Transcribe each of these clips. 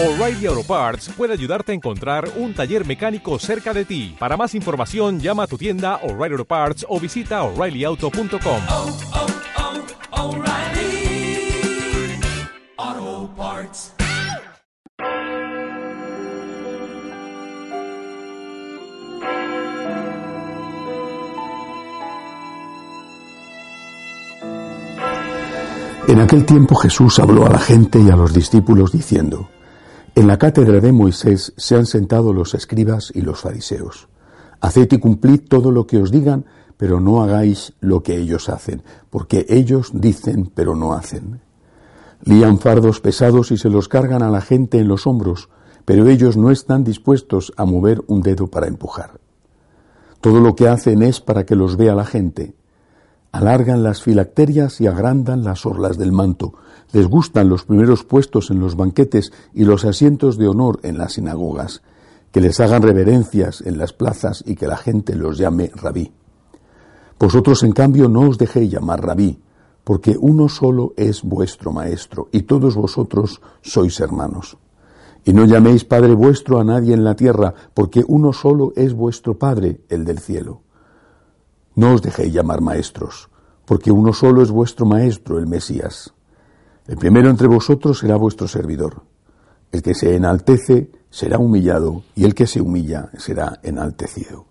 O'Reilly Auto Parts puede ayudarte a encontrar un taller mecánico cerca de ti. Para más información, llama a tu tienda O'Reilly Auto Parts o visita oreillyauto.com. oh, oh, Parts. En aquel tiempo Jesús habló a la gente y a los discípulos diciendo, En la cátedra de Moisés se han sentado los escribas y los fariseos. Haced y cumplid todo lo que os digan, pero no hagáis lo que ellos hacen, porque ellos dicen, pero no hacen. Lían fardos pesados y se los cargan a la gente en los hombros, pero ellos no están dispuestos a mover un dedo para empujar. Todo lo que hacen es para que los vea la gente. Alargan las filacterias y agrandan las orlas del manto. Les gustan los primeros puestos en los banquetes y los asientos de honor en las sinagogas. Que les hagan reverencias en las plazas y que la gente los llame rabí. Vosotros, en cambio, no os dejéis llamar rabí, porque uno solo es vuestro maestro, y todos vosotros sois hermanos. Y no llaméis Padre vuestro a nadie en la tierra, porque uno solo es vuestro Padre, el del cielo. No os dejéis llamar maestros, porque uno solo es vuestro Maestro, el Mesías. El primero entre vosotros será vuestro servidor. El que se enaltece será humillado, y el que se humilla será enaltecido.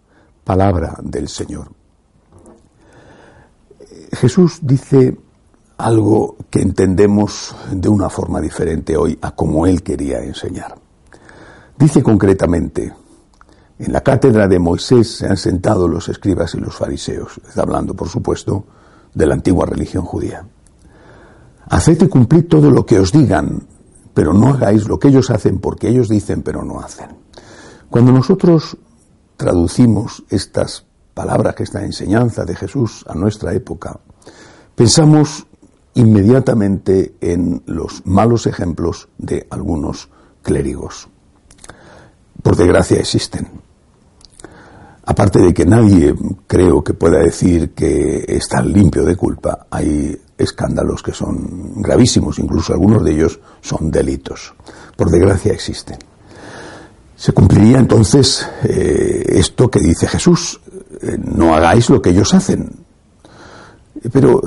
Palabra del Señor. Jesús dice algo que entendemos de una forma diferente hoy a como él quería enseñar. Dice concretamente, en la cátedra de Moisés se han sentado los escribas y los fariseos. Está hablando, por supuesto, de la antigua religión judía. Haced y cumplid todo lo que os digan, pero no hagáis lo que ellos hacen porque ellos dicen pero no hacen. Cuando nosotros traducimos estas palabras, esta enseñanza de Jesús a nuestra época, pensamos inmediatamente en los malos ejemplos de algunos clérigos. Por desgracia existen. Aparte de que nadie creo que pueda decir que está limpio de culpa, hay escándalos que son gravísimos, incluso algunos de ellos son delitos. Por desgracia existen. Se cumpliría entonces eh, esto que dice Jesús, eh, no hagáis lo que ellos hacen. Pero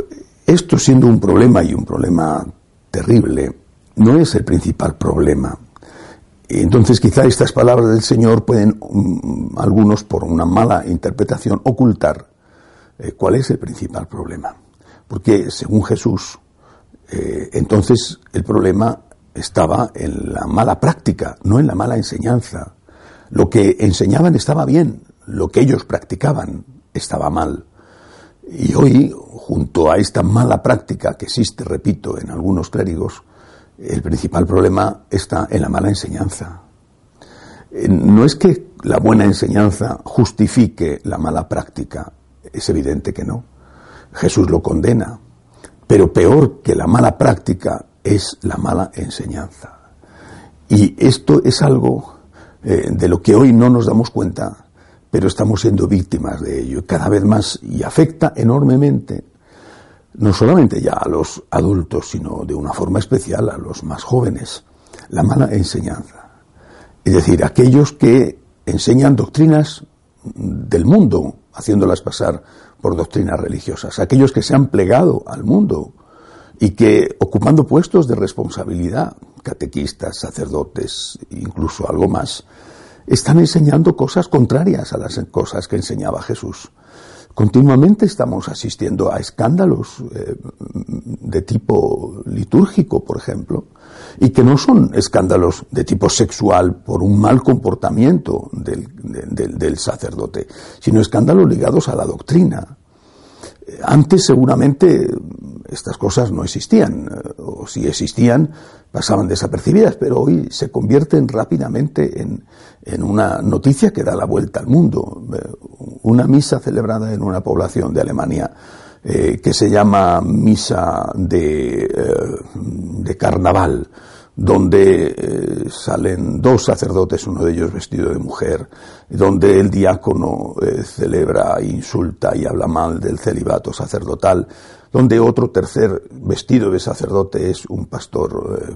esto siendo un problema y un problema terrible, no es el principal problema. Entonces quizá estas palabras del Señor pueden, um, algunos por una mala interpretación, ocultar eh, cuál es el principal problema. Porque según Jesús, eh, entonces el problema estaba en la mala práctica, no en la mala enseñanza. Lo que enseñaban estaba bien, lo que ellos practicaban estaba mal. Y hoy, junto a esta mala práctica que existe, repito, en algunos clérigos, el principal problema está en la mala enseñanza. Eh, no es que la buena enseñanza justifique la mala práctica, es evidente que no. Jesús lo condena, pero peor que la mala práctica es la mala enseñanza. Y esto es algo eh, de lo que hoy no nos damos cuenta, pero estamos siendo víctimas de ello cada vez más y afecta enormemente no solamente ya a los adultos, sino de una forma especial a los más jóvenes, la mala enseñanza. Es decir, aquellos que enseñan doctrinas del mundo, haciéndolas pasar por doctrinas religiosas, aquellos que se han plegado al mundo y que, ocupando puestos de responsabilidad, catequistas, sacerdotes, incluso algo más, están enseñando cosas contrarias a las cosas que enseñaba Jesús. Continuamente estamos asistiendo a escándalos eh, de tipo litúrgico, por ejemplo, y que no son escándalos de tipo sexual por un mal comportamiento del, sacerdote, sino escándalos ligados a la doctrina. Antes seguramente estas cosas no existían, o si existían pasaban desapercibidas, pero hoy se convierten rápidamente en, una noticia que da la vuelta al mundo. Una misa celebrada en una población de Alemania eh, que se llama misa de, eh, de carnaval, donde eh, salen dos sacerdotes, uno de ellos vestido de mujer, donde el diácono eh, celebra, insulta y habla mal del celibato sacerdotal, donde otro tercer vestido de sacerdote es un pastor eh,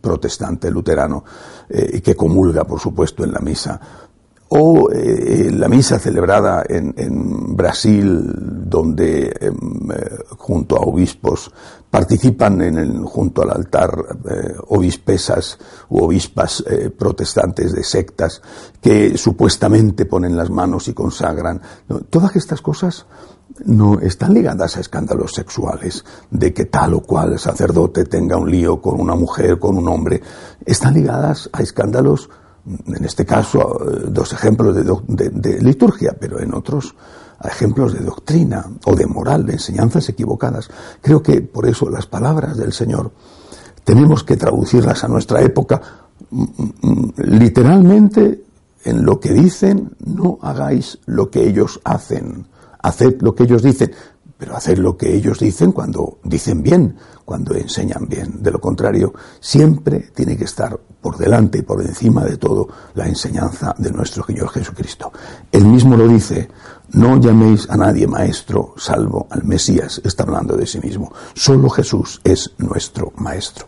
protestante luterano que comulga, por supuesto, en la misa o eh, la misa celebrada en, en Brasil, donde em, eh, junto a obispos participan en el, junto al altar eh, obispesas u obispas protestantes de sectas que supuestamente ponen las manos y consagran. todas estas cosas no están ligadas a escándalos sexuales, de que tal o cual sacerdote tenga un lío con una mujer, con un hombre, están ligadas a escándalos en este caso, eh, dos ejemplos de, liturgia, pero en otros ejemplos de doctrina o de moral, de enseñanzas equivocadas. Creo que por eso las palabras del Señor tenemos que traducirlas a nuestra época mm, mm, literalmente en lo que dicen, no hagáis lo que ellos hacen, haced lo que ellos dicen, pero haced lo que ellos dicen cuando dicen bien, cuando enseñan bien. De lo contrario, siempre tiene que estar por delante y por encima de todo la enseñanza de nuestro Señor Jesucristo. Él mismo lo dice, no llaméis a nadie maestro salvo al Mesías, está hablando de sí mismo. Solo Jesús es nuestro maestro.